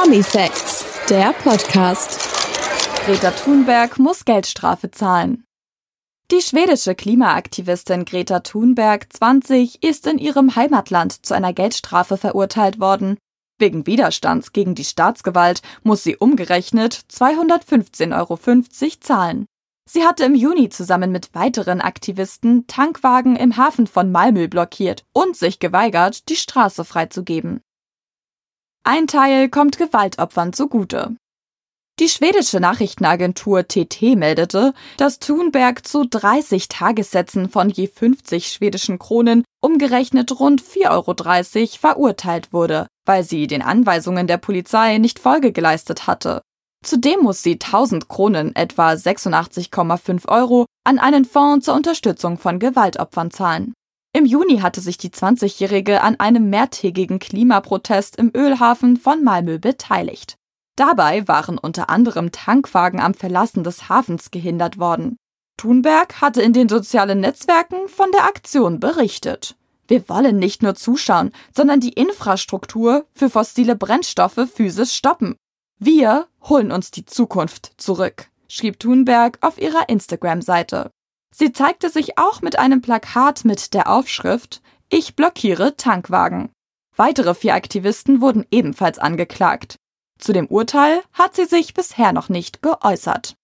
Promi Facts, der Podcast. Greta Thunberg muss Geldstrafe zahlen. Die schwedische Klimaaktivistin Greta Thunberg, 20, ist in ihrem Heimatland zu einer Geldstrafe verurteilt worden. Wegen Widerstands gegen die Staatsgewalt muss sie umgerechnet 215,50 Euro zahlen. Sie hatte im Juni zusammen mit weiteren Aktivisten Tankwagen im Hafen von Malmö blockiert und sich geweigert, die Straße freizugeben. Ein Teil kommt Gewaltopfern zugute. Die schwedische Nachrichtenagentur TT meldete, dass Thunberg zu 30 Tagessätzen von je 50 schwedischen Kronen, umgerechnet rund 4,30 Euro, verurteilt wurde, weil sie den Anweisungen der Polizei nicht Folge geleistet hatte. Zudem muss sie 1000 Kronen, etwa 86,5 Euro, an einen Fonds zur Unterstützung von Gewaltopfern zahlen. Im Juni hatte sich die 20-Jährige an einem mehrtägigen Klimaprotest im Ölhafen von Malmö beteiligt. Dabei waren unter anderem Tankwagen am Verlassen des Hafens gehindert worden. Thunberg hatte in den sozialen Netzwerken von der Aktion berichtet. Wir wollen nicht nur zuschauen, sondern die Infrastruktur für fossile Brennstoffe physisch stoppen. Wir holen uns die Zukunft zurück, schrieb Thunberg auf ihrer Instagram-Seite. Sie zeigte sich auch mit einem Plakat mit der Aufschrift Ich blockiere Tankwagen. Weitere vier Aktivisten wurden ebenfalls angeklagt. Zu dem Urteil hat sie sich bisher noch nicht geäußert.